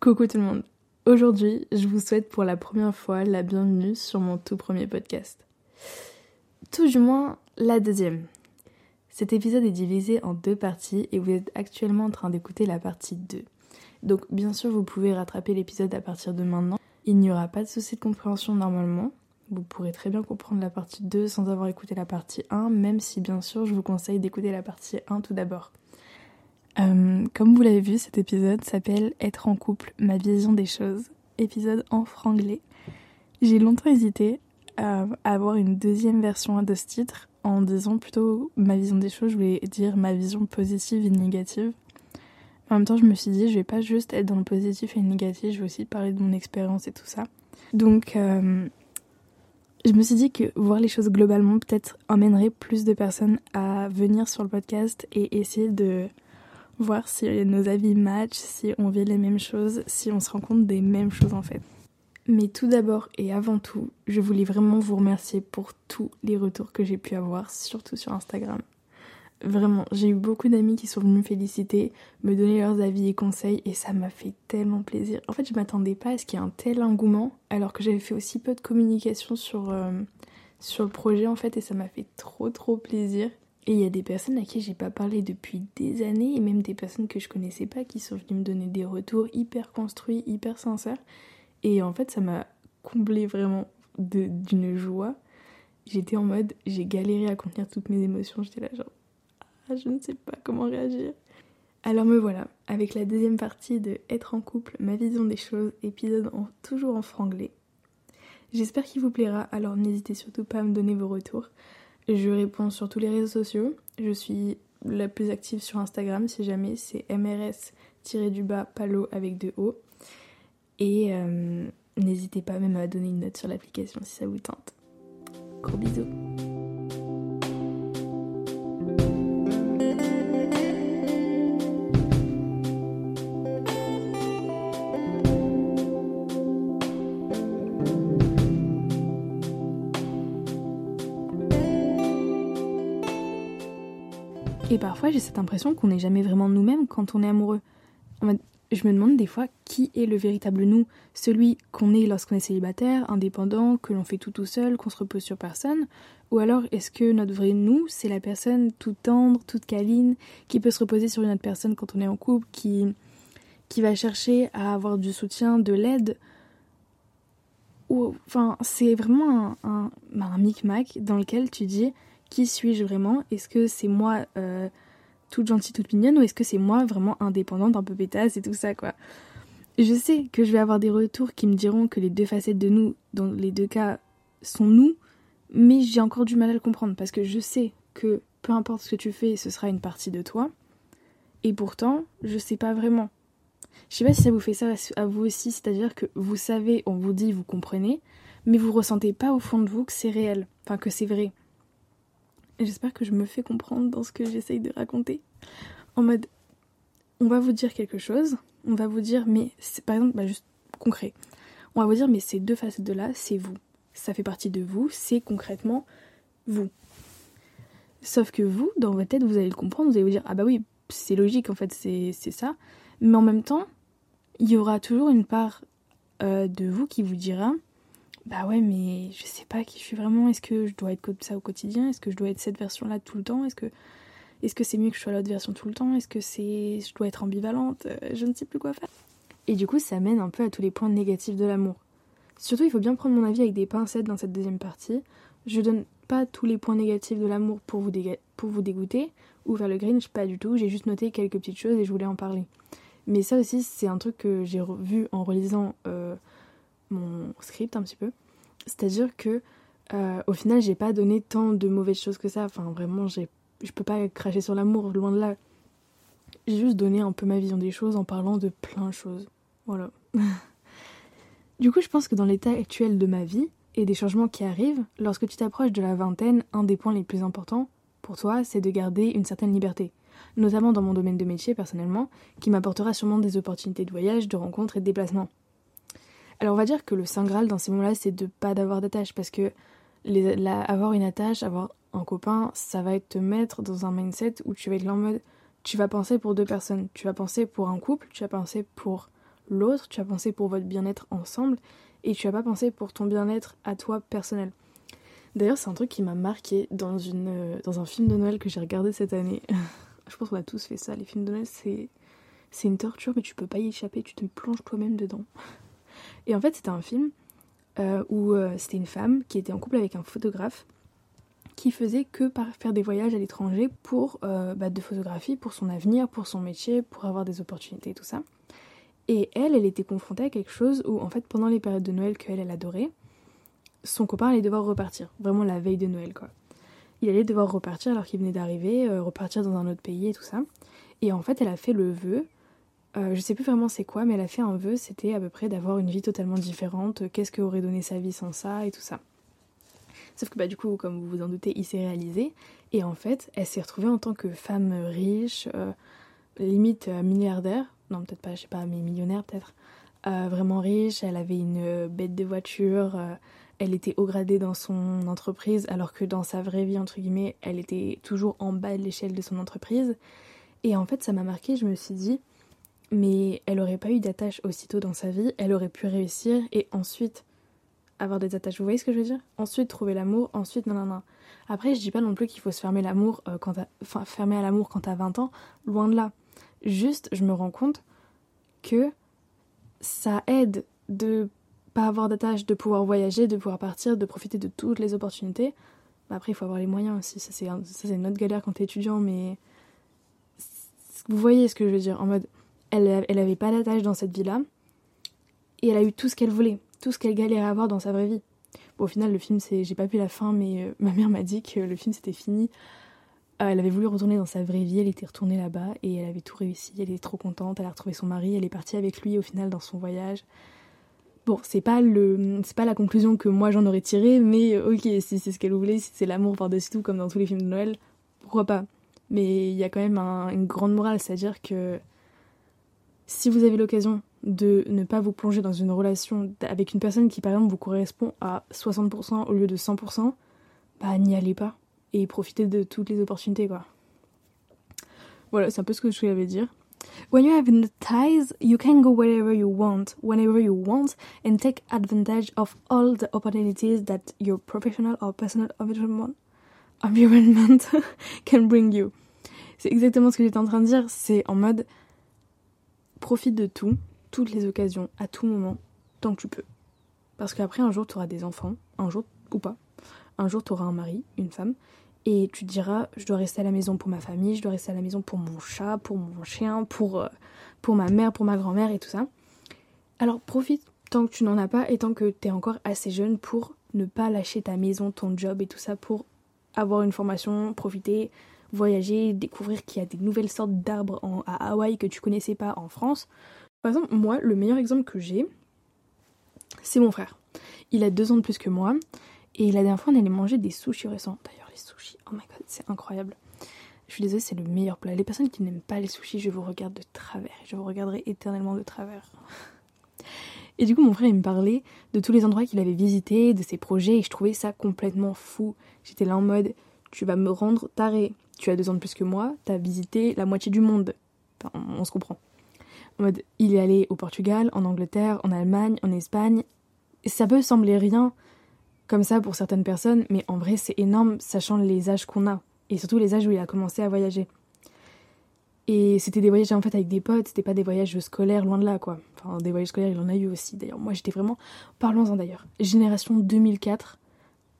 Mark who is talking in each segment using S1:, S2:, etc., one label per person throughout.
S1: Coucou tout le monde. Aujourd'hui, je vous souhaite pour la première fois la bienvenue sur mon tout premier podcast. Tout du moins la deuxième. Cet épisode est divisé en deux parties et vous êtes actuellement en train d'écouter la partie 2. Donc bien sûr, vous pouvez rattraper l'épisode à partir de maintenant. Il n'y aura pas de souci de compréhension normalement. Vous pourrez très bien comprendre la partie 2 sans avoir écouté la partie 1, même si bien sûr je vous conseille d'écouter la partie 1 tout d'abord. Euh, comme vous l'avez vu, cet épisode s'appelle Être en couple, ma vision des choses. Épisode en franglais. J'ai longtemps hésité à avoir une deuxième version de ce titre en disant plutôt ma vision des choses, je voulais dire ma vision positive et négative. En même temps, je me suis dit, je vais pas juste être dans le positif et le négatif, je vais aussi parler de mon expérience et tout ça. Donc, euh, je me suis dit que voir les choses globalement peut-être emmènerait plus de personnes à venir sur le podcast et essayer de voir si nos avis matchent, si on vit les mêmes choses, si on se rend compte des mêmes choses en fait. Mais tout d'abord et avant tout, je voulais vraiment vous remercier pour tous les retours que j'ai pu avoir, surtout sur Instagram. Vraiment, j'ai eu beaucoup d'amis qui sont venus me féliciter, me donner leurs avis et conseils, et ça m'a fait tellement plaisir. En fait, je m'attendais pas à ce qu'il y ait un tel engouement, alors que j'avais fait aussi peu de communication sur, euh, sur le projet en fait, et ça m'a fait trop trop plaisir. Et il y a des personnes à qui j'ai pas parlé depuis des années, et même des personnes que je connaissais pas qui sont venues me donner des retours hyper construits, hyper sincères. Et en fait, ça m'a comblé vraiment d'une joie. J'étais en mode, j'ai galéré à contenir toutes mes émotions. J'étais là, genre, ah, je ne sais pas comment réagir. Alors me voilà, avec la deuxième partie de Être en couple, ma vision des choses, épisode toujours en franglais. J'espère qu'il vous plaira, alors n'hésitez surtout pas à me donner vos retours. Je réponds sur tous les réseaux sociaux. Je suis la plus active sur Instagram si jamais c'est mrs-du-bas palo avec deux O. Et euh, n'hésitez pas même à donner une note sur l'application si ça vous tente. Gros bisous. Et parfois, j'ai cette impression qu'on n'est jamais vraiment nous-mêmes quand on est amoureux. Je me demande des fois qui est le véritable nous, celui qu'on est lorsqu'on est célibataire, indépendant, que l'on fait tout tout seul, qu'on se repose sur personne, ou alors est-ce que notre vrai nous, c'est la personne toute tendre, toute câline, qui peut se reposer sur une autre personne quand on est en couple, qui, qui va chercher à avoir du soutien, de l'aide, ou enfin c'est vraiment un, un, un micmac dans lequel tu dis qui suis-je vraiment? Est-ce que c'est moi euh, toute gentille, toute mignonne ou est-ce que c'est moi vraiment indépendante, un peu pétasse et tout ça quoi? Je sais que je vais avoir des retours qui me diront que les deux facettes de nous, dans les deux cas, sont nous, mais j'ai encore du mal à le comprendre parce que je sais que peu importe ce que tu fais, ce sera une partie de toi. Et pourtant, je sais pas vraiment. Je sais pas si ça vous fait ça à vous aussi, c'est-à-dire que vous savez, on vous dit, vous comprenez, mais vous ressentez pas au fond de vous que c'est réel, enfin que c'est vrai. J'espère que je me fais comprendre dans ce que j'essaye de raconter. En mode, on va vous dire quelque chose, on va vous dire, mais par exemple, bah juste concret. On va vous dire, mais ces deux facettes de là, c'est vous. Ça fait partie de vous, c'est concrètement vous. Sauf que vous, dans votre tête, vous allez le comprendre, vous allez vous dire, ah bah oui, c'est logique en fait, c'est ça. Mais en même temps, il y aura toujours une part euh, de vous qui vous dira, bah ouais, mais je sais pas qui je suis vraiment. Est-ce que je dois être comme ça au quotidien? Est-ce que je dois être cette version-là tout le temps? Est-ce que est-ce que c'est mieux que je sois l'autre version tout le temps? Est-ce que c'est je dois être ambivalente? Euh, Je ne sais plus quoi faire. Et du coup, ça mène un peu à tous les points négatifs de l'amour. Surtout, il faut bien prendre mon avis avec des pincettes dans cette deuxième partie. Je donne pas tous les points négatifs de l'amour pour vous, dégoûter ou faire le Grinch, pas du tout. J'ai juste noté quelques petites choses et je voulais en parler. Mais ça aussi, c'est un truc que j'ai vu en relisant euh, mon script un petit peu. C'est-à-dire que euh, au final, j'ai pas donné tant de mauvaises choses que ça. Enfin, vraiment, j'ai, je peux pas cracher sur l'amour, loin de là. J'ai juste donné un peu ma vision des choses en parlant de plein de choses. Voilà. du coup, je pense que dans l'état actuel de ma vie et des changements qui arrivent, lorsque tu t'approches de la vingtaine, un des points les plus importants pour toi, c'est de garder une certaine liberté. Notamment dans mon domaine de métier, personnellement, qui m'apportera sûrement des opportunités de voyage, de rencontres et de déplacements. Alors on va dire que le Saint Graal dans ces moments-là, c'est de pas d'avoir d'attache parce que avoir une attache, avoir un copain, ça va te mettre dans un mindset où tu vas être en mode tu vas penser pour deux personnes, tu vas penser pour un couple, tu vas penser pour l'autre, tu as pensé pour votre bien-être ensemble et tu as pas pensé pour ton bien-être à toi personnel. D'ailleurs, c'est un truc qui m'a marqué dans, une, euh, dans un film de Noël que j'ai regardé cette année. Je pense qu'on a tous fait ça. Les films de Noël, c'est, c'est une torture, mais tu peux pas y échapper. Tu te plonges toi-même dedans. Et en fait, c'était un film euh, où euh, c'était une femme qui était en couple avec un photographe qui faisait que par faire des voyages à l'étranger pour bah, de photographie, pour son avenir, pour son métier, pour avoir des opportunités et tout ça. Et elle, elle était confrontée à quelque chose où, en fait, pendant les périodes de Noël qu'elle, elle adorait, son copain allait devoir repartir. Vraiment la veille de Noël, quoi. Il allait devoir repartir alors qu'il venait d'arriver, euh, repartir dans un autre pays et tout ça. Et en fait, elle a fait le vœu. Euh, je sais plus vraiment c'est quoi, mais elle a fait un vœu, c'était à peu près d'avoir une vie totalement différente. Qu'est-ce que aurait donné sa vie sans ça et tout ça. Sauf que bah du coup, comme vous vous en doutez, il s'est réalisé. Et en fait, elle s'est retrouvée en tant que femme riche, euh, limite milliardaire, non peut-être pas, je sais pas, mais millionnaire peut-être, euh, vraiment riche, elle avait une euh, bête de voiture, euh, elle était haut gradée dans son entreprise, alors que dans sa vraie vie, entre guillemets, elle était toujours en bas de l'échelle de son entreprise. Et en fait, ça m'a marqué, je me suis dit, mais elle aurait pas eu d'attache aussitôt dans sa vie, elle aurait pu réussir et ensuite avoir des attaches. Vous voyez ce que je veux dire? Ensuite trouver l'amour, ensuite non non non. Après, je dis pas non plus qu'il faut se fermer l'amour quand enfin fermer à l'amour quand t'as 20 ans, loin de là. Juste, je me rends compte que ça aide de pas avoir d'attache, de pouvoir voyager, de pouvoir partir, de profiter de toutes les opportunités. Après, il faut avoir les moyens aussi. Ça, c'est une autre galère quand t'es étudiant, mais vous voyez ce que je veux dire. En mode, elle, elle avait pas d'attache dans cette vie-là, et elle a eu tout ce qu'elle voulait, tout ce qu'elle galérait à avoir dans sa vraie vie. Bon, au final, le film, c'est, j'ai pas vu la fin, mais euh, ma mère m'a dit que le film c'était fini euh, elle avait voulu retourner dans sa vraie vie, elle était retournée là-bas et elle avait tout réussi, elle est trop contente, elle a retrouvé son mari, elle est partie avec lui au final dans son voyage. Bon, c'est pas le c'est pas la conclusion que moi j'en aurais tirée, mais ok, si c'est ce qu'elle voulait, si c'est l'amour par-dessus tout comme dans tous les films de Noël, pourquoi pas? Mais il y a quand même une grande morale, c'est-à-dire que si vous avez l'occasion de ne pas vous plonger dans une relation avec une personne qui par exemple vous correspond à 60% au lieu de 100%, bah n'y allez pas et profiter de toutes les opportunités quoi. Voilà, c'est un peu ce que je voulais dire. When you have the ties, you can go wherever you want, whenever you want, and take advantage of all the opportunities that your professional or personal environment can bring you. C'est exactement ce que j'étais en train de dire. C'est en mode profite de tout, toutes les occasions, à tout moment, tant que tu peux. Parce qu'après, un jour, tu auras des enfants, un jour ou pas. Un jour, tu auras un mari, une femme, et tu te diras, je dois rester à la maison pour ma famille, je dois rester à la maison pour mon chat, pour mon chien, pour, euh, pour ma mère, pour ma grand-mère et tout ça. Alors profite tant que tu n'en as pas et tant que tu es encore assez jeune pour ne pas lâcher ta maison, ton job et tout ça pour avoir une formation, profiter, voyager, découvrir qu'il y a des nouvelles sortes d'arbres à Hawaï que tu connaissais pas en France. Par exemple, moi, le meilleur exemple que j'ai, c'est mon frère. Il a deux ans de plus que moi et la dernière fois, on allait manger des sushis récents. D'ailleurs, les sushis, oh my god, c'est incroyable. Je suis désolée, c'est le meilleur plat. Les personnes qui n'aiment pas les sushis, je vous regarde de travers. Je vous regarderai éternellement de travers. Et du coup, mon frère, il me parlait de tous les endroits qu'il avait visités, de ses projets, et je trouvais ça complètement fou. J'étais là en mode, tu vas me rendre taré. Tu as deux ans de plus que moi, tu as visité la moitié du monde. Enfin, on, se comprend. En mode, il est allé au Portugal, en Angleterre, en Allemagne, en Espagne. Ça peut sembler rien, comme ça pour certaines personnes, mais en vrai c'est énorme sachant les âges qu'on a, et surtout les âges où il a commencé à voyager. Et c'était des voyages en fait avec des potes, c'était pas des voyages scolaires loin de là quoi. Enfin des voyages scolaires il en a eu aussi d'ailleurs. Moi j'étais vraiment, parlons-en d'ailleurs, génération 2004,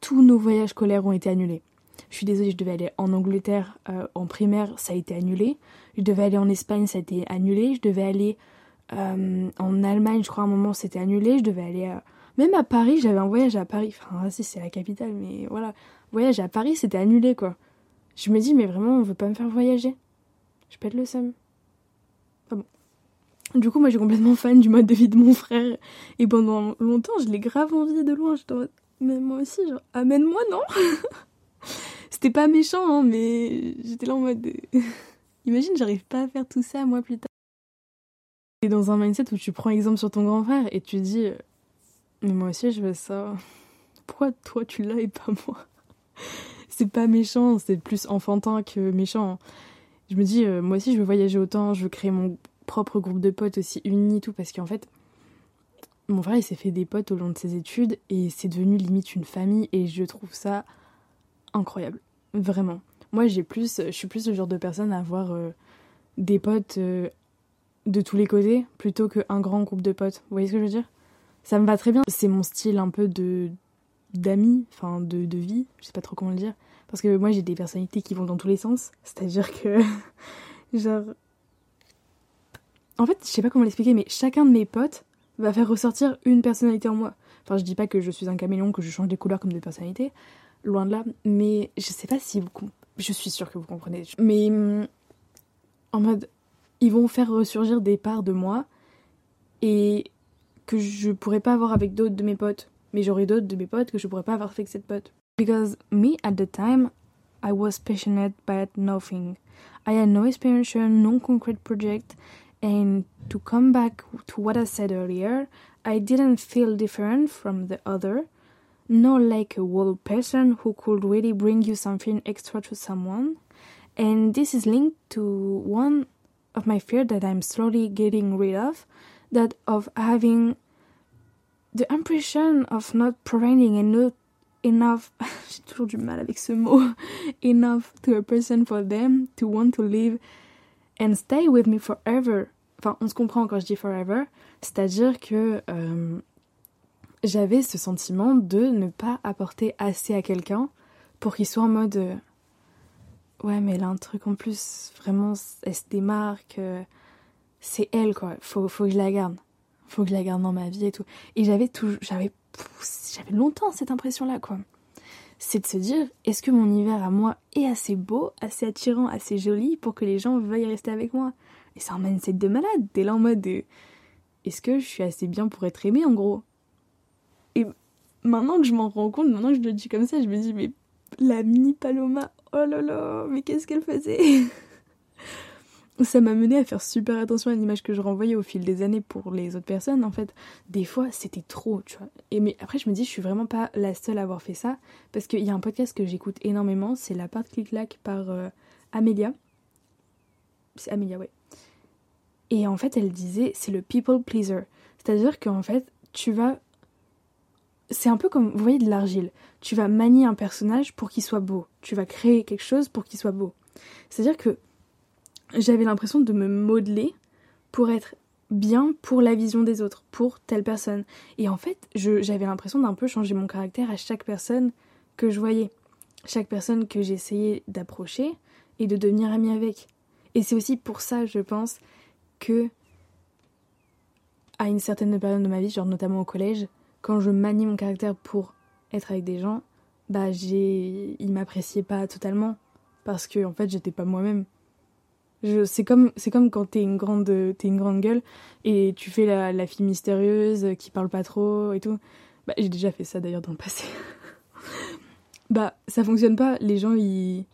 S1: tous nos voyages scolaires ont été annulés. Je suis désolée, je devais aller en Angleterre euh, en primaire, ça a été annulé. Je devais aller en Espagne, ça a été annulé. Je devais aller euh, en Allemagne, je crois à un moment, c'était annulé. Je devais aller même à Paris, j'avais un voyage à Paris. Enfin, si, c'est la capitale, mais voilà. Voyage à Paris, c'était annulé, quoi. Je me dis, mais vraiment, on veut pas me faire voyager. Je pète le seum. Enfin bon. Du coup, moi, j'ai complètement fan du mode de vie de mon frère. Et pendant longtemps, je l'ai grave envie de loin. J'étais mais moi aussi, genre, amène-moi, non? C'était pas méchant, hein, mais j'étais là en mode. Imagine, j'arrive pas à faire tout ça, moi, plus tard. Et dans un mindset où tu prends exemple sur ton grand frère et tu dis mais moi aussi, je veux ça. Pourquoi toi, tu l'as et pas moi? C'est pas méchant, c'est plus enfantin que méchant. Je me dis, euh, moi aussi, je veux voyager autant, je veux créer mon propre groupe de potes aussi unis, tout, parce qu'en fait, mon frère, il s'est fait des potes au long de ses études et c'est devenu limite une famille et je trouve ça incroyable. Vraiment. Moi, j'ai plus, je suis plus le genre de personne à avoir euh, des potes euh, de tous les côtés plutôt qu'un grand groupe de potes. Vous voyez ce que je veux dire? Ça me va très bien. C'est mon style un peu de d'amis, enfin de, vie, je sais pas trop comment le dire. Parce que moi, j'ai des personnalités qui vont dans tous les sens. C'est-à-dire que, genre. En fait, je sais pas comment l'expliquer, mais chacun de mes potes va faire ressortir une personnalité en moi. Enfin, je dis pas que je suis un caméléon, que je change des couleurs comme des personnalités, loin de là, mais je sais pas si vous. Je suis sûre que vous comprenez. Mais. Mm, en mode. Ils vont faire ressurgir des parts de moi et que je pourrais pas avoir avec d'autres de mes potes. Mais j'aurais d'autres de mes potes que je pourrais pas avoir avec cette pote. Because me at the time, I was passionate about nothing. I had no experience, no concrete project, and to come back to what I said earlier, I didn't feel different from the other, not like a whole person who could really bring you something extra to someone. And this is linked to one of my fear that I'm slowly getting rid of, that of having the impression of not providing enough enough j'ai toujours du mal avec ce mot enough to a person for them to want to live and stay with me forever enfin on se comprend quand je dis forever c'est à dire que euh, j'avais ce sentiment de ne pas apporter assez à quelqu'un pour qu'il soit en mode euh, ouais mais elle a un truc en plus vraiment elle se démarque euh, c'est elle quoi. Faut, faut que je la garde. Faut que je la garde dans ma vie et tout. Et j'avais toujours j'avais j'avais longtemps cette impression-là, quoi. C'est de se dire, est-ce que mon hiver à moi est assez beau, assez attirant, assez joli pour que les gens veuillent rester avec moi? Et c'est un mindset de malade. T'es là en mode, de, est-ce que je suis assez bien pour être aimée, en gros? Et maintenant que je m'en rends compte, maintenant que je le dis comme ça, je me dis, mais la mini Paloma, oh là là, mais qu'est-ce qu'elle faisait ça m'a mené à faire super attention à l'image que je renvoyais au fil des années pour les autres personnes. En fait, des fois, c'était trop, tu vois. Et mais après, je me dis, je suis vraiment pas la seule à avoir fait ça. Parce qu'il y a un podcast que j'écoute énormément, c'est La part clic-clac par euh, Amélia. C'est Amélia, ouais. Et en fait, elle disait, c'est le people pleaser. C'est-à-dire qu'en fait, tu vas. C'est un peu comme, vous voyez, de l'argile. Tu vas manier un personnage pour qu'il soit beau. Tu vas créer quelque chose pour qu'il soit beau. C'est-à-dire que j'avais l'impression de me modeler pour être bien pour la vision des autres, pour telle personne. Et en fait, j'avais l'impression d'un peu changer mon caractère à chaque personne que je voyais, chaque personne que j'essayais d'approcher et de devenir amie avec. Et c'est aussi pour ça, je pense, que à une certaine période de ma vie, genre notamment au collège, quand je manie mon caractère pour être avec des gens, bah j'ai ils m'appréciaient pas totalement parce que en fait, j'étais pas moi-même. C'est comme, c'est comme quand t'es une grande, es une grande gueule et tu fais la, la, fille mystérieuse qui parle pas trop et tout. Bah, j'ai déjà fait ça d'ailleurs dans le passé. bah, ça fonctionne pas. Les gens, ils,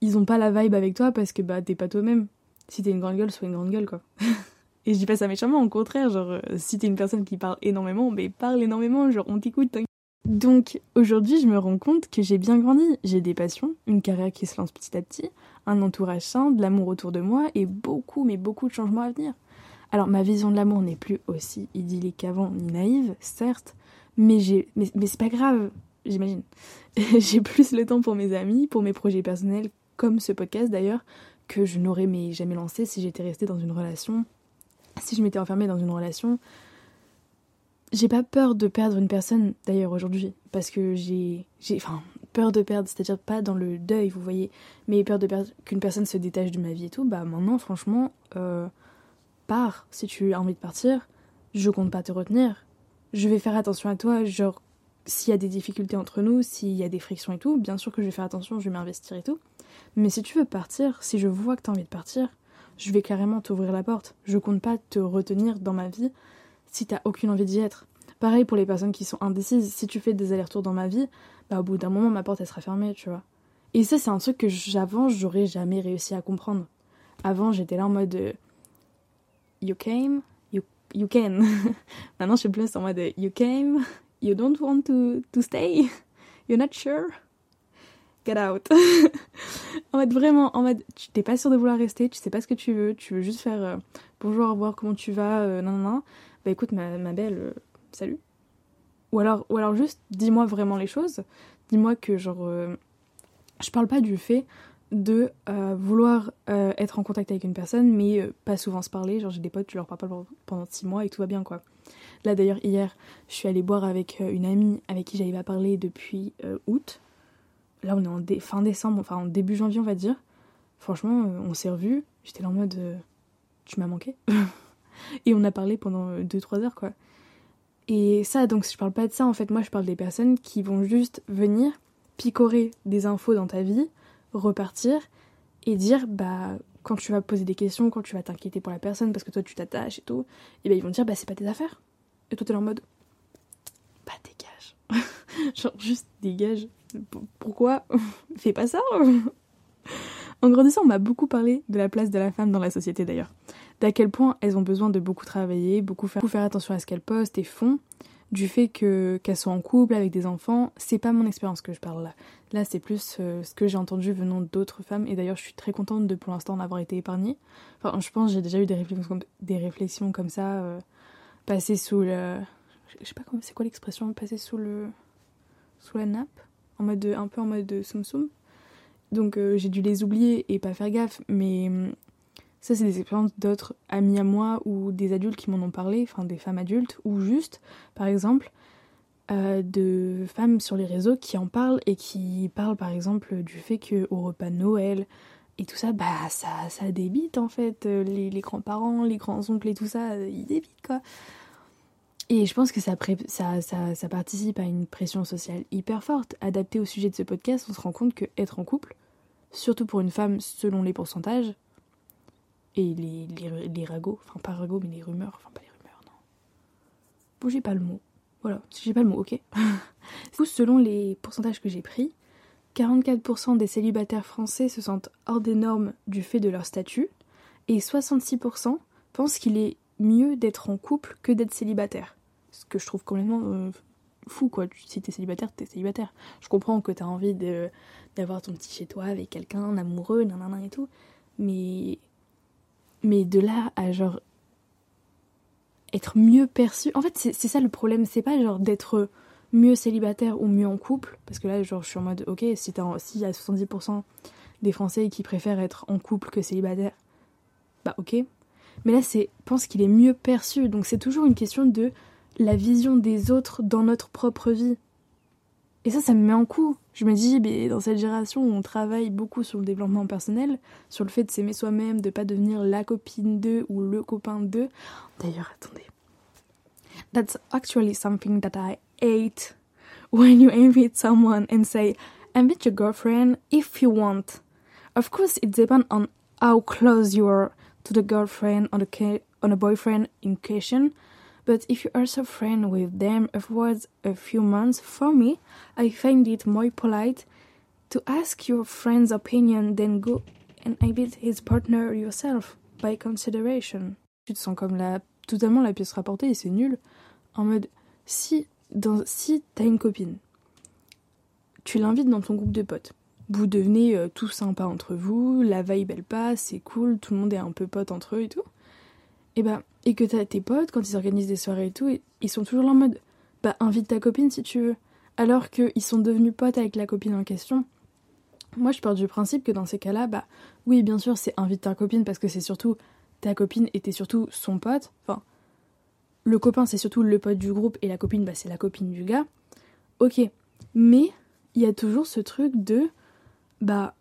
S1: ils ont pas la vibe avec toi parce que bah, t'es pas toi-même. Si t'es une grande gueule, sois une grande gueule, quoi. et je dis pas ça méchamment, au contraire, genre, euh, si t'es une personne qui parle énormément, mais parle énormément, genre, on t'écoute, donc aujourd'hui, je me rends compte que j'ai bien grandi. J'ai des passions, une carrière qui se lance petit à petit, un entourage sain, de l'amour autour de moi et beaucoup, mais beaucoup de changements à venir. Alors ma vision de l'amour n'est plus aussi idyllique qu'avant, ni naïve, certes, mais, mais, c'est pas grave, j'imagine. j'ai plus le temps pour mes amis, pour mes projets personnels, comme ce podcast d'ailleurs, que je n'aurais jamais lancé si j'étais restée dans une relation, si je m'étais enfermée dans une relation j'ai pas peur de perdre une personne d'ailleurs aujourd'hui. Parce que j'ai j'ai enfin peur de perdre c'est-à-dire pas dans le deuil vous voyez mais peur de perdre qu'une personne se détache de ma vie et tout bah maintenant franchement euh, pars. Si tu as envie de partir je compte pas te retenir. Je vais faire attention à toi genre s'il y a des difficultés entre nous s'il y a des frictions et tout bien sûr que je vais faire attention je vais m'investir et tout. Mais si tu veux partir si je vois que tu as envie de partir je vais carrément t'ouvrir la porte je compte pas te retenir dans ma vie si t'as aucune envie d'y être. Pareil pour les personnes qui sont indécises, si tu fais des allers-retours dans ma vie, bah au bout d'un moment ma porte elle sera fermée, tu vois. Et ça c'est un truc que j'avant j'aurais jamais réussi à comprendre. Avant j'étais là en mode euh, you came, you, you can. Maintenant je suis plus en mode you came, you don't want to, to stay, you're not sure. Get out. en mode vraiment, en mode, tu t'es pas sûr de vouloir rester, tu sais pas ce que tu veux, tu veux juste faire euh, bonjour, au revoir, comment tu vas, euh, non, non. Bah écoute, ma, belle, euh, salut. Ou alors, ou alors juste, dis-moi vraiment les choses. Dis-moi que, genre, je parle pas du fait de vouloir être en contact avec une personne, mais pas souvent se parler. Genre, j'ai des potes, tu leur parles pas pendant six mois et tout va bien, quoi. Là, d'ailleurs, hier, je suis allée boire avec une amie avec qui j'avais pas parlé depuis août là on est en fin décembre, enfin en début janvier on va dire. Franchement, euh, on s'est revus. J'étais là en mode euh, tu m'as manqué. et on a parlé pendant 2-3 euh, heures quoi. Et ça, donc je parle pas de ça en fait, moi je parle des personnes qui vont juste venir picorer des infos dans ta vie, repartir et dire bah quand tu vas poser des questions, quand tu vas t'inquiéter pour la personne parce que toi tu t'attaches et tout, et ben ils vont dire bah c'est pas tes affaires. Et toi t'es en mode bah dégage. Genre juste dégage. Pourquoi Fais pas ça En grandissant, on m'a beaucoup parlé de la place de la femme dans la société d'ailleurs. D'à quel point elles ont besoin de beaucoup travailler, beaucoup faire, attention à ce qu'elles postent et font. Du fait que qu'elles soient en couple avec des enfants, c'est pas mon expérience que je parle là. Là, c'est plus euh, ce que j'ai entendu venant d'autres femmes. Et d'ailleurs, je suis très contente de pour l'instant en avoir été épargnée. Enfin, je pense j'ai déjà eu des réflexions comme, ça, euh, passer sous le. Je sais pas comment. C'est quoi l'expression Passer sous le. sous la nappe? En mode un peu en mode soum soum. Donc euh, j'ai dû les oublier et pas faire gaffe, mais hum, ça c'est des expériences d'autres amis à moi ou des adultes qui m'en ont parlé, enfin des femmes adultes, ou juste, par exemple, euh, de femmes sur les réseaux qui en parlent et qui parlent par exemple du fait qu'au repas de Noël et tout ça, bah ça, ça débite en fait, les, les grands-parents, les grands-oncles et tout ça, ils débitent quoi. Et je pense que ça, participe à une pression sociale hyper forte. Adapté au sujet de ce podcast, on se rend compte que être en couple, surtout pour une femme selon les pourcentages, et les ragots, enfin pas ragots, mais les rumeurs, enfin pas les rumeurs, non. Bon, j'ai pas le mot. Voilà, j'ai pas le mot, ok. selon les pourcentages que j'ai pris, 44% des célibataires français se sentent hors des normes du fait de leur statut, et 66% pensent qu'il est mieux d'être en couple que d'être célibataire. Ce que je trouve complètement euh, fou, quoi. Si t'es célibataire, t'es célibataire. Je comprends que t'as envie d'avoir ton petit chez toi avec quelqu'un, un amoureux, nanana et tout. Mais. Mais de là à genre. être mieux perçu. En fait, c'est, ça le problème. C'est pas genre d'être mieux célibataire ou mieux en couple. Parce que là, genre, je suis en mode, ok, si s'il y a 70% des Français qui préfèrent être en couple que célibataire, bah ok. Mais là, c'est pense qu'il est mieux perçu. Donc c'est toujours une question de la vision des autres dans notre propre vie. Et ça, ça me met en coup. Je me dis, mais dans cette génération où on travaille beaucoup sur le développement personnel, sur le fait de s'aimer soi-même, de pas devenir la copine d'eux ou le copain d'eux. D'ailleurs, attendez. That's actually something that I hate when you invite someone and say, invite your girlfriend if you want. Of course, it depends on how close you are to the girlfriend or the on a boyfriend in question. But if you are so friend with them afterwards a few months, for me, I find it more polite to ask your friend's opinion than go and invite his partner yourself by consideration. Tu te sens comme la totalement la pièce rapportée et c'est nul. En mode si dans si t'as une copine, tu l'invites dans ton groupe de potes vous devenez euh, tout sympa entre vous, la vibe elle passe, c'est cool, tout le monde est un peu pote entre eux et tout. Et bah, et que t'as tes potes, quand ils organisent des soirées et tout, ils sont toujours là en mode bah invite ta copine si tu veux. Alors qu'ils sont devenus potes avec la copine en question. Moi je pars du principe que dans ces cas-là, bah oui bien sûr c'est invite ta copine parce que c'est surtout ta copine et t'es surtout son pote. Enfin, le copain c'est surtout le pote du groupe et la copine bah c'est la copine du gars. Ok, mais il y a toujours ce truc de bah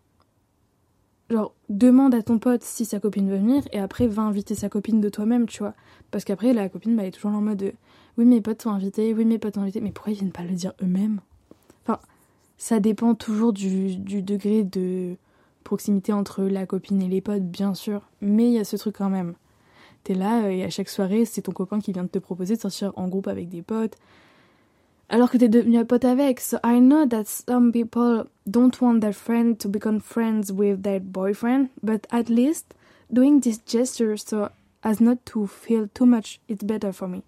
S1: genre demande à ton pote si sa copine veut venir et après va inviter sa copine de toi-même, tu vois. Parce qu'après la copine bah, elle est toujours en mode de, oui mes potes sont invités, oui mes potes sont invités, mais pourquoi ils viennent pas le dire eux-mêmes? Enfin, ça dépend toujours du, du, degré de proximité entre la copine et les potes, bien sûr, mais il y a ce truc quand même. T'es là et à chaque soirée c'est ton copain qui vient de te proposer de sortir en groupe avec des potes, alors que t'es devenu un pote avec. So I know that some people don't want their friend to become friends with their boyfriend, but at least doing this gesture so as not to feel too much, it's better for me.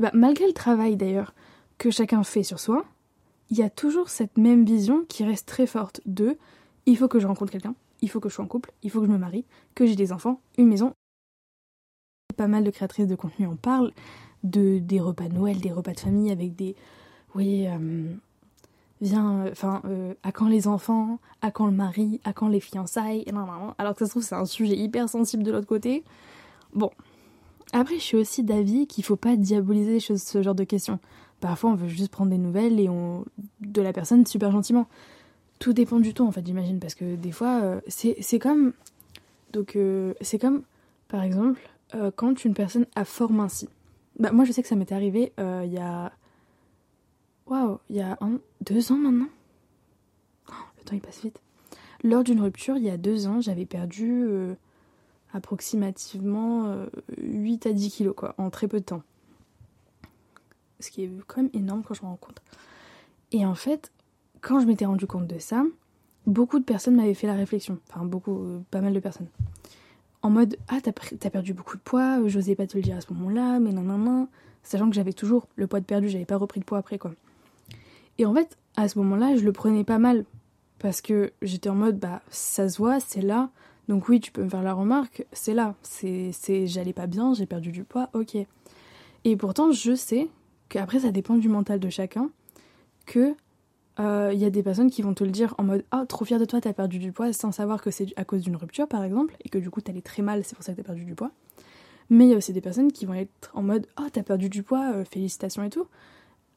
S1: Bah, malgré le travail d'ailleurs que chacun fait sur soi, il y a toujours cette même vision qui reste très forte de il faut que je rencontre quelqu'un, il faut que je sois en couple, il faut que je me marie, que j'ai des enfants, une maison. Pas mal de créatrices de contenu en parlent, de des repas de Noël, des repas de famille avec des oui, euh, viens, enfin, euh, à quand les enfants, à quand le mari, à quand les fiançailles, alors que ça se trouve c'est un sujet hyper sensible de l'autre côté. Bon, après je suis aussi d'avis qu'il faut pas diaboliser ce genre de questions. Parfois on veut juste prendre des nouvelles et on... de la personne super gentiment. Tout dépend du ton en fait j'imagine parce que des fois euh, c'est comme donc c'est comme par exemple quand une personne a fort minci. Bah moi je sais que ça m'est arrivé il y a Waouh, il y a deux ans maintenant oh, Le temps il passe vite. Lors d'une rupture, il y a deux ans, j'avais perdu euh, approximativement 8 euh, à 10 kilos, quoi, en très peu de temps. Ce qui est quand même énorme quand je me rends compte. Et en fait, quand je m'étais rendu compte de ça, beaucoup de personnes m'avaient fait la réflexion. Enfin, beaucoup, euh, pas mal de personnes. En mode, ah, t'as perdu beaucoup de poids, j'osais pas te le dire à ce moment-là, mais non, non, non. Sachant que j'avais toujours le poids de perdu, j'avais pas repris de poids après, quoi. Et en fait, à ce moment-là, je le prenais pas mal. Parce que j'étais en mode, bah, ça se voit, c'est là. Donc oui, tu peux me faire la remarque, c'est là. C'est, c'est, j'allais pas bien, j'ai perdu du poids, ok. Et pourtant, je sais qu'après, ça dépend du mental de chacun, que il euh, y a des personnes qui vont te le dire en mode ah trop fier de toi t'as perdu du poids sans savoir que c'est à cause d'une rupture par exemple et que du coup t'allais très mal c'est pour ça que t'as perdu du poids mais il y a aussi des personnes qui vont être en mode oh t'as perdu du poids euh, félicitations et tout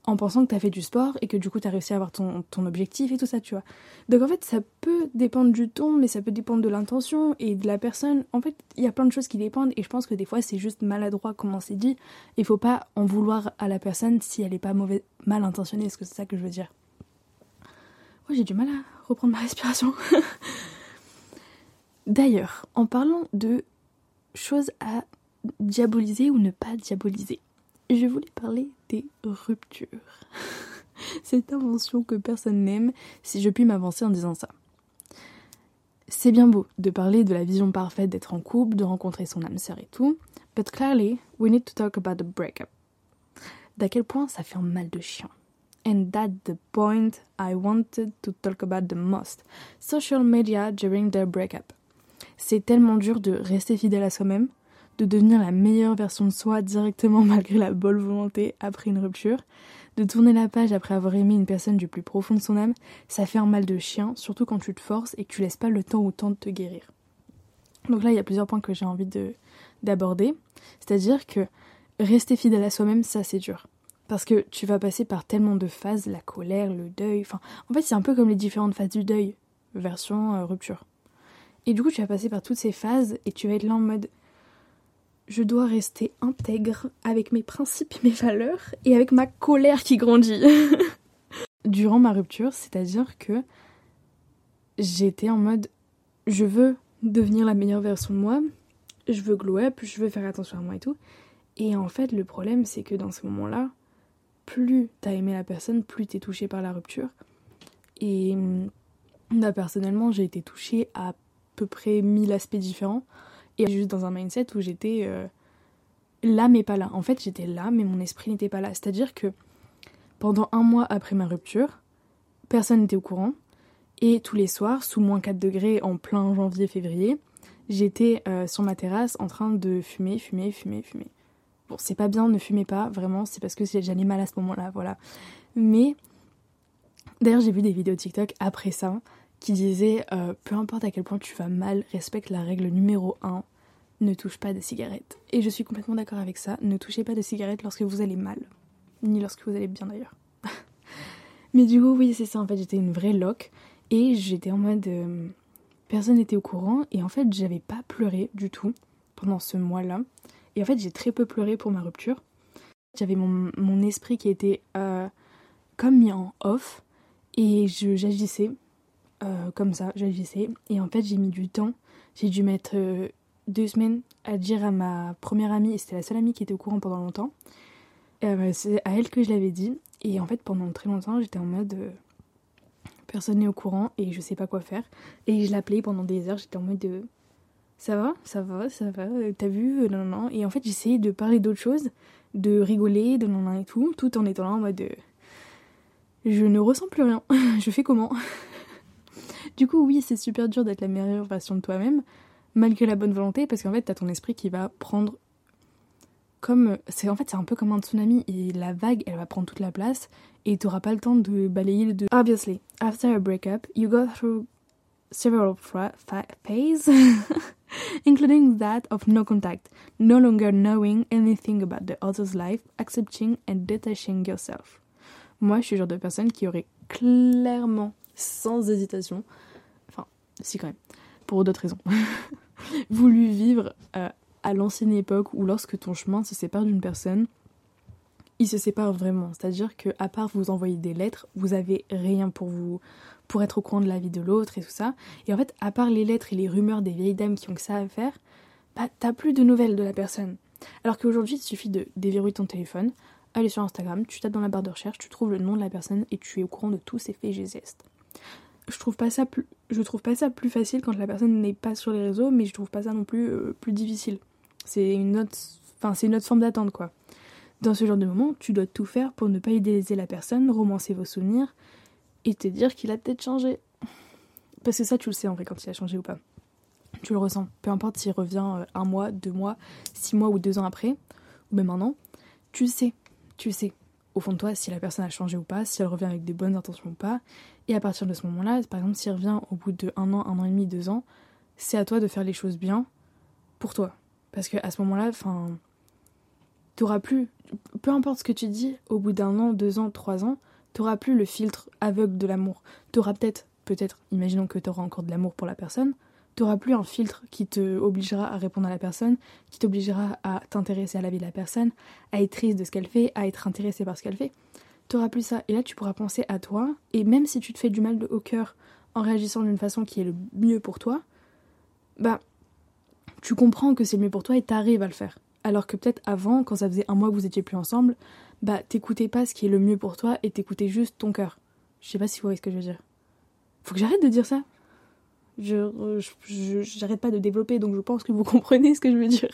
S1: en pensant que tu as fait du sport et que du coup tu as réussi à avoir ton, objectif et tout ça, tu vois. Donc en fait, ça peut dépendre du ton, mais ça peut dépendre de l'intention et de la personne. En fait, il y a plein de choses qui dépendent et je pense que des fois c'est juste maladroit comment c'est dit. Il faut pas en vouloir à la personne si elle est pas mal intentionnée, est-ce que c'est ça que je veux dire? Oh, j'ai du mal à reprendre ma respiration. D'ailleurs, en parlant de choses à diaboliser ou ne pas diaboliser, je voulais parler des ruptures. Cette invention que personne n'aime, si je puis m'avancer en disant ça. C'est bien beau de parler de la vision parfaite d'être en couple, de rencontrer son âme sœur et tout, but clearly, we need to talk about the breakup. D'à quel point ça fait un mal de chien. And that's the point I wanted to talk about the most. Social media during their breakup. C'est tellement dur de rester fidèle à soi-même, de devenir la meilleure version de soi directement malgré la bonne volonté après une rupture, de tourner la page après avoir aimé une personne du plus profond de son âme, ça fait un mal de chien, surtout quand tu te forces et que tu laisses pas le temps au temps de te guérir. Donc là, il y a plusieurs points que j'ai envie de d'aborder, c'est-à-dire que rester fidèle à soi-même, ça c'est dur. Parce que tu vas passer par tellement de phases, la colère, le deuil, enfin, en fait, c'est un peu comme les différentes phases du deuil, version euh, rupture. Et du coup, tu vas passer par toutes ces phases et tu vas être là en mode je dois rester intègre avec mes principes et mes valeurs et avec ma colère qui grandit. Durant ma rupture, c'est-à-dire que j'étais en mode je veux devenir la meilleure version de moi, je veux glow up, je veux faire attention à moi et tout. Et en fait, le problème, c'est que dans ce moment-là, plus t'as aimé la personne, plus t'es touché par la rupture. Et là, personnellement, j'ai été touchée à peu près mille aspects différents. Et juste dans un mindset où j'étais euh, là mais pas là. En fait, j'étais là mais mon esprit n'était pas là. C'est-à-dire que pendant un mois après ma rupture, personne n'était au courant. Et tous les soirs, sous moins 4 degrés en plein janvier-février, j'étais euh, sur ma terrasse en train de fumer, fumer, fumer, fumer. Bon, c'est pas bien, ne fumez pas, vraiment, c'est parce que j'allais mal à ce moment-là, voilà. Mais, d'ailleurs, j'ai vu des vidéos TikTok après ça, qui disait euh, peu importe à quel point tu vas mal, respecte la règle numéro 1, ne touche pas de cigarettes. Et je suis complètement d'accord avec ça, ne touchez pas de cigarettes lorsque vous allez mal, ni lorsque vous allez bien d'ailleurs. Mais du coup, oui, c'est ça, en fait, j'étais une vraie loque et j'étais en mode euh, personne n'était au courant et en fait, j'avais pas pleuré du tout pendant ce mois-là. Et en fait, j'ai très peu pleuré pour ma rupture. J'avais mon, mon, esprit qui était euh, comme mis en off et j'agissais euh, comme ça, j'agissais. Et en fait, j'ai mis du temps. J'ai dû mettre euh, deux semaines à dire à ma première amie, et c'était la seule amie qui était au courant pendant longtemps. Euh, c'est à elle que je l'avais dit. Et en fait, pendant très longtemps, j'étais en mode personne n'est au courant et je sais pas quoi faire. Et je l'appelais pendant des heures, j'étais en mode de ça va, ça va, ça va, t'as vu, non, non, non. Et en fait, j'essayais de parler d'autres choses, de rigoler, de non, non et tout, tout en étant là en mode je ne ressens plus rien. je fais comment? Du coup, oui, c'est super dur d'être la meilleure version de toi-même, malgré la bonne volonté, parce qu'en fait, t'as ton esprit qui va prendre comme. c'est En fait, c'est un peu comme un tsunami, et la vague, elle va prendre toute la place, et t'auras pas le temps de balayer le. Obviously, after a breakup, you go through several phases, including that of no contact, no longer knowing anything about the other's life, accepting and detaching yourself. Moi, je suis le genre de personne qui aurait clairement, sans hésitation, enfin, si quand même, pour d'autres raisons, voulu vivre euh, à l'ancienne époque où lorsque ton chemin se sépare d'une personne, il se sépare vraiment. C'est-à-dire que à part vous envoyer des lettres, vous avez rien pour vous pour être au courant de la vie de l'autre et tout ça. Et en fait, à part les lettres et les rumeurs des vieilles dames qui ont que ça à faire, bah t'as plus de nouvelles de la personne. Alors qu'aujourd'hui, il suffit de déverrouiller ton téléphone, aller sur Instagram, tu tapes dans la barre de recherche, tu trouves le nom de la personne et tu es au courant de tous ses faits et gestes. Je trouve pas ça plus, je trouve pas ça plus facile quand la personne n'est pas sur les réseaux, mais je trouve pas ça non plus euh, plus difficile. C'est une autre, enfin c'est une autre forme d'attente quoi. Dans ce genre de moment, tu dois tout faire pour ne pas idéaliser la personne, romancer vos souvenirs et te dire qu'il a peut-être changé. Parce que ça, tu le sais en vrai quand il a changé ou pas. Tu le ressens. Peu importe s'il revient euh, un mois, deux mois, six mois ou deux ans après, ou même un an, tu le sais. Tu le sais. Au fond de toi, si la personne a changé ou pas, si elle revient avec des bonnes intentions ou pas. Et à partir de ce moment-là, par exemple, s'il revient au bout de un an, un an et demi, deux ans, c'est à toi de faire les choses bien pour toi. Parce que à ce moment-là, enfin, t'auras plus, peu importe ce que tu dis, au bout d'un an, deux ans, trois ans, t'auras plus le filtre aveugle de l'amour. T'auras peut-être, peut-être, imaginons que t'auras encore de l'amour pour la personne, t'auras plus un filtre qui te obligera à répondre à la personne, qui t'obligera à t'intéresser à la vie de la personne, à être triste de ce qu'elle fait, à être intéressé par ce qu'elle fait. T'auras plus ça. Et là, tu pourras penser à toi, et même si tu te fais du mal au cœur en réagissant d'une façon qui est le mieux pour toi, bah, tu comprends que c'est le mieux pour toi et t'arrives à le faire. Alors que peut-être avant, quand ça faisait un mois que vous étiez plus ensemble, bah t'écoutais pas ce qui est le mieux pour toi et t'écoutais juste ton cœur. Je sais pas si vous voyez ce que je veux dire. Faut que j'arrête de dire ça. Je, j'arrête pas de développer, donc je pense que vous comprenez ce que je veux dire.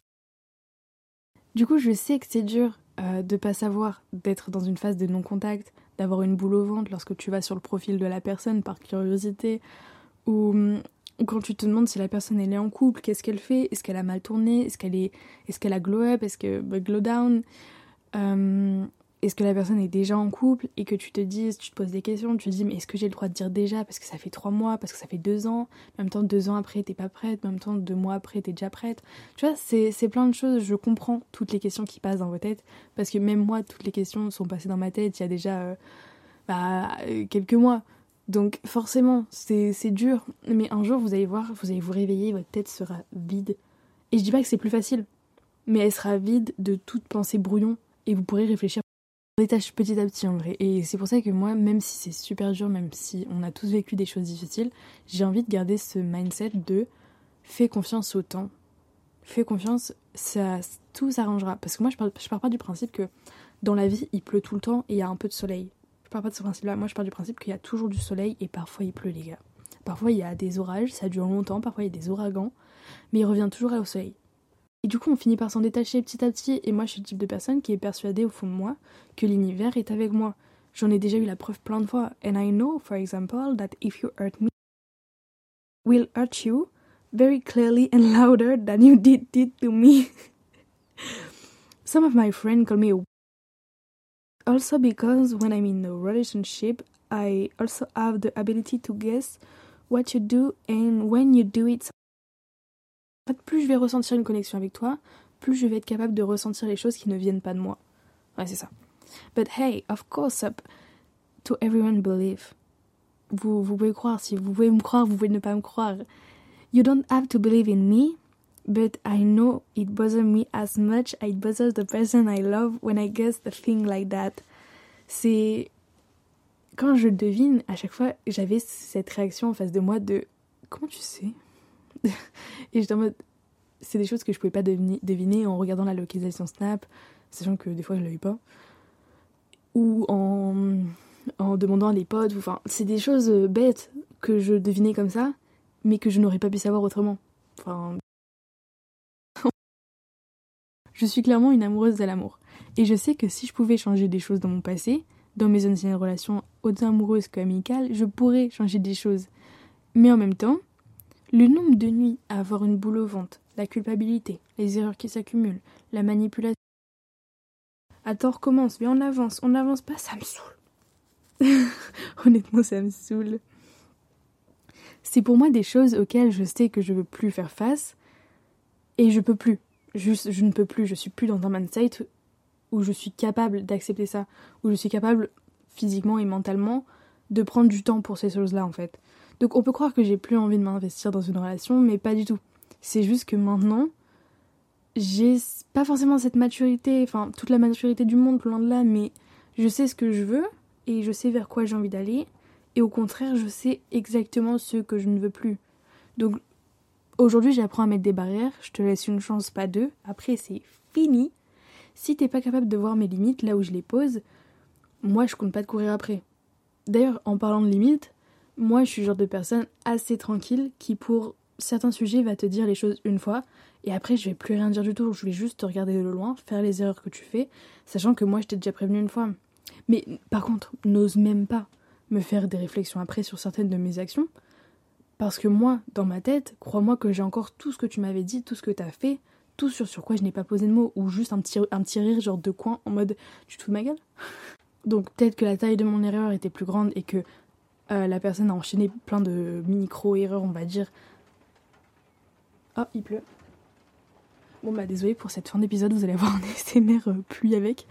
S1: Du coup, je sais que c'est dur euh, de pas savoir, d'être dans une phase de non-contact, d'avoir une boule au ventre lorsque tu vas sur le profil de la personne par curiosité, ou quand tu te demandes si la personne est en couple, qu'est-ce qu'elle fait, est-ce qu'elle a mal tourné, est-ce qu'elle est, est-ce qu'elle a glow up, est-ce que bah, glow down, euh, est-ce que la personne est déjà en couple et que tu te dis, tu te poses des questions, tu te dis mais est-ce que j'ai le droit de dire déjà parce que ça fait trois mois, parce que ça fait deux ans, en même temps deux ans après t'es pas prête, en même temps deux mois après t'es déjà prête. Tu vois, c'est, plein de choses, je comprends toutes les questions qui passent dans vos têtes parce que même moi toutes les questions sont passées dans ma tête il y a déjà euh, bah, quelques mois. Donc forcément, c'est dur, mais un jour vous allez voir, vous allez vous réveiller, votre tête sera vide. Et je dis pas que c'est plus facile, mais elle sera vide de toute pensée brouillon et vous pourrez réfléchir détache petit à petit en vrai. Et c'est pour ça que moi, même si c'est super dur, même si on a tous vécu des choses difficiles, j'ai envie de garder ce mindset de fais confiance au temps. Fais confiance, ça, tout s'arrangera. Parce que moi, je pars, je pars pas du principe que dans la vie, il pleut tout le temps et il y a un peu de soleil pars pas de ce principe-là. Moi, je pars du principe qu'il y a toujours du soleil et parfois il pleut, les gars. Parfois, il y a des orages, ça dure longtemps, parfois il y a des ouragans, mais il revient toujours au soleil. Et du coup, on finit par s'en détacher petit à petit, et moi, je suis le type de personne qui est persuadée au fond de moi que l'univers est avec moi. J'en ai déjà eu la preuve plein de fois. And I know, for example, that if you hurt me, will hurt you very clearly and louder than you did it to me. Some of my friends call me a also because when I'm in a relationship, I also have the ability to guess what you do and when you do it. Plus je vais ressentir une connexion avec toi, plus je vais être capable de ressentir les choses qui ne viennent pas de moi. Ouais, c'est ça. But hey, of course, up to everyone believe. Vous, vous pouvez croire, si vous pouvez me croire, vous pouvez ne pas me croire. You don't have to believe in me, but I know it bothers me as much as it bothers the person I love when I guess the thing like that. C'est quand je devine, à chaque fois, j'avais cette réaction en face de moi de comment tu sais? Et j'étais en mode c'est des choses que je pouvais pas deviner, en regardant la localisation Snap, sachant que des fois je l'avais pas, ou en, en demandant à des potes, enfin, c'est des choses bêtes que je devinais comme ça, mais que je n'aurais pas pu savoir autrement. Enfin, je suis clairement une amoureuse de l'amour. Et je sais que si je pouvais changer des choses dans mon passé, dans mes anciennes relations, autant amoureuses qu'amicales, je pourrais changer des choses. Mais en même temps, le nombre de nuits à avoir une boule au ventre, la culpabilité, les erreurs qui s'accumulent, la manipulation. Attends, recommence, mais on avance, on n'avance pas, ça me saoule. Honnêtement, ça me saoule. C'est pour moi des choses auxquelles je sais que je veux plus faire face, et je peux plus. Juste, je ne peux plus, je suis plus dans un mindset où je suis capable d'accepter ça, où je suis capable physiquement et mentalement de prendre du temps pour ces choses-là en fait. Donc on peut croire que j'ai plus envie de m'investir dans une relation, mais pas du tout. C'est juste que maintenant, j'ai pas forcément cette maturité, enfin toute la maturité du monde, loin de là, mais je sais ce que je veux et je sais vers quoi j'ai envie d'aller. Et au contraire, je sais exactement ce que je ne veux plus. Donc aujourd'hui, j'apprends à mettre des barrières. Je te laisse une chance, pas deux. Après, c'est fini. Si t'es pas capable de voir mes limites là où je les pose, moi je compte pas de courir après. D'ailleurs, en parlant de limites, moi je suis le genre de personne assez tranquille qui pour certains sujets va te dire les choses une fois et après je vais plus rien dire du tout, je vais juste te regarder de loin, faire les erreurs que tu fais, sachant que moi je t'ai déjà prévenu une fois. Mais par contre, n'ose même pas me faire des réflexions après sur certaines de mes actions, parce que moi, dans ma tête, crois-moi que j'ai encore tout ce que tu m'avais dit, tout ce que t'as fait, tout sur, sur quoi je n'ai pas posé de mots, ou juste un petit, un petit rire genre de coin en mode tu te fous de ma gueule? Donc peut-être que la taille de mon erreur était plus grande et que euh, la personne a enchaîné plein de micro-erreurs, on va dire. Oh, il pleut. Bon bah désolé pour cette fin d'épisode, vous allez avoir un SMR euh, pluie avec.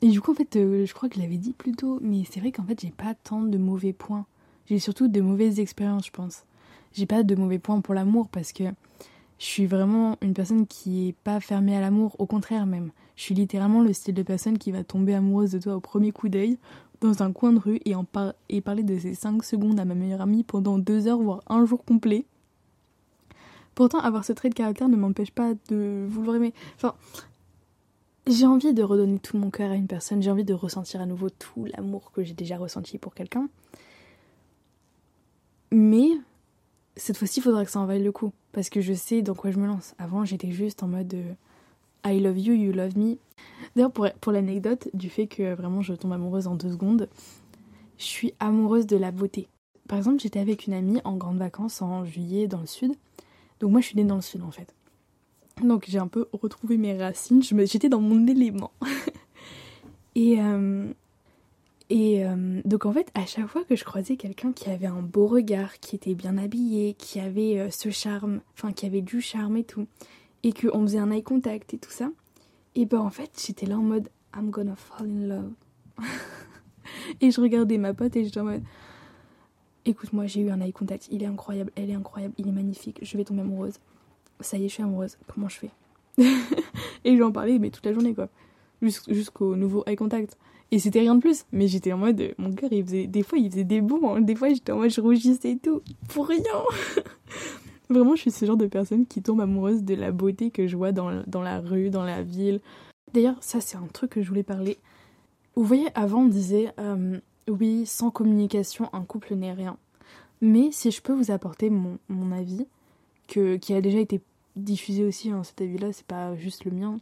S1: Et du coup en fait, euh, je crois que je l'avais dit plus tôt, mais c'est vrai qu'en fait j'ai pas tant de mauvais points. J'ai surtout de mauvaises expériences, je pense. J'ai pas de mauvais points pour l'amour parce que je suis vraiment une personne qui est pas fermée à l'amour, au contraire même. Je suis littéralement le style de personne qui va tomber amoureuse de toi au premier coup d'œil, dans un coin de rue, et, en parler de ces 5 secondes à ma meilleure amie pendant 2 heures, voire un jour complet. Pourtant, avoir ce trait de caractère ne m'empêche pas de vouloir aimer. Enfin, j'ai envie de redonner tout mon cœur à une personne, j'ai envie de ressentir à nouveau tout l'amour que j'ai déjà ressenti pour quelqu'un. Mais cette fois-ci, il faudra que ça en vaille le coup. Parce que je sais dans quoi je me lance. Avant, j'étais juste en mode euh, I love you, you love me. D'ailleurs, pour, pour l'anecdote du fait que vraiment je tombe amoureuse en deux secondes, je suis amoureuse de la beauté. Par exemple, j'étais avec une amie en grandes vacances en juillet dans le sud. Donc moi, je suis née dans le sud en fait. Donc j'ai un peu retrouvé mes racines. J'étais dans mon élément. Et euh, et euh, donc en fait, à chaque fois que je croisais quelqu'un qui avait un beau regard, qui était bien habillé, qui avait euh, ce charme, enfin qui avait du charme et tout, et qu'on faisait un eye contact et tout ça, et ben en fait j'étais là en mode I'm gonna fall in love. et je regardais ma pote et j'étais en mode écoute moi j'ai eu un eye contact, il est incroyable, elle est incroyable, il est magnifique, je vais tomber amoureuse. Ça y est, je suis amoureuse, comment je fais? Et j'en parlais mais toute la journée quoi, jusqu'au nouveau eye contact. Et c'était rien de plus. Mais j'étais en mode, mon cœur, il faisait, des fois, il faisait des bons. Hein. Des fois, j'étais en mode, je rougissais et tout. Pour rien. Vraiment, je suis ce genre de personne qui tombe amoureuse de la beauté que je vois dans, dans la rue, dans la ville. D'ailleurs, ça, c'est un truc que je voulais parler. Vous voyez, avant, on disait, euh, oui, sans communication, un couple n'est rien. Mais si je peux vous apporter mon, mon avis, que, qui a déjà été diffusé aussi, hein, cet avis-là, c'est pas juste le mien,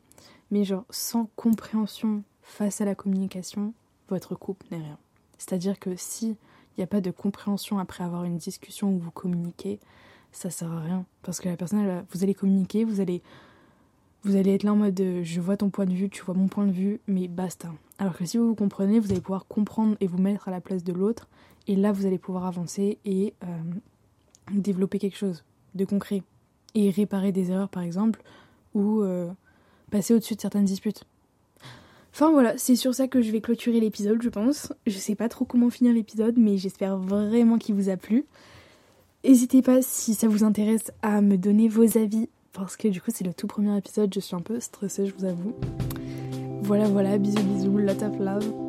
S1: mais genre, sans compréhension face à la communication, votre couple n'est rien. C'est-à-dire que si il n'y a pas de compréhension après avoir une discussion où vous communiquez, ça sert à rien. Parce que la personne, vous allez communiquer, vous allez, vous allez être là en mode je vois ton point de vue, tu vois mon point de vue, mais basta. Alors que si vous vous comprenez, vous allez pouvoir comprendre et vous mettre à la place de l'autre, et là vous allez pouvoir avancer et euh, développer quelque chose de concret. Et réparer des erreurs par exemple, ou euh, passer au-dessus de certaines disputes. Enfin voilà, c'est sur ça que je vais clôturer l'épisode, je pense. Je sais pas trop comment finir l'épisode, mais j'espère vraiment qu'il vous a plu. N'hésitez pas, si ça vous intéresse, à me donner vos avis, parce que du coup c'est le tout premier épisode, je suis un peu stressée, je vous avoue. Voilà, voilà, bisous, bisous, lot of love.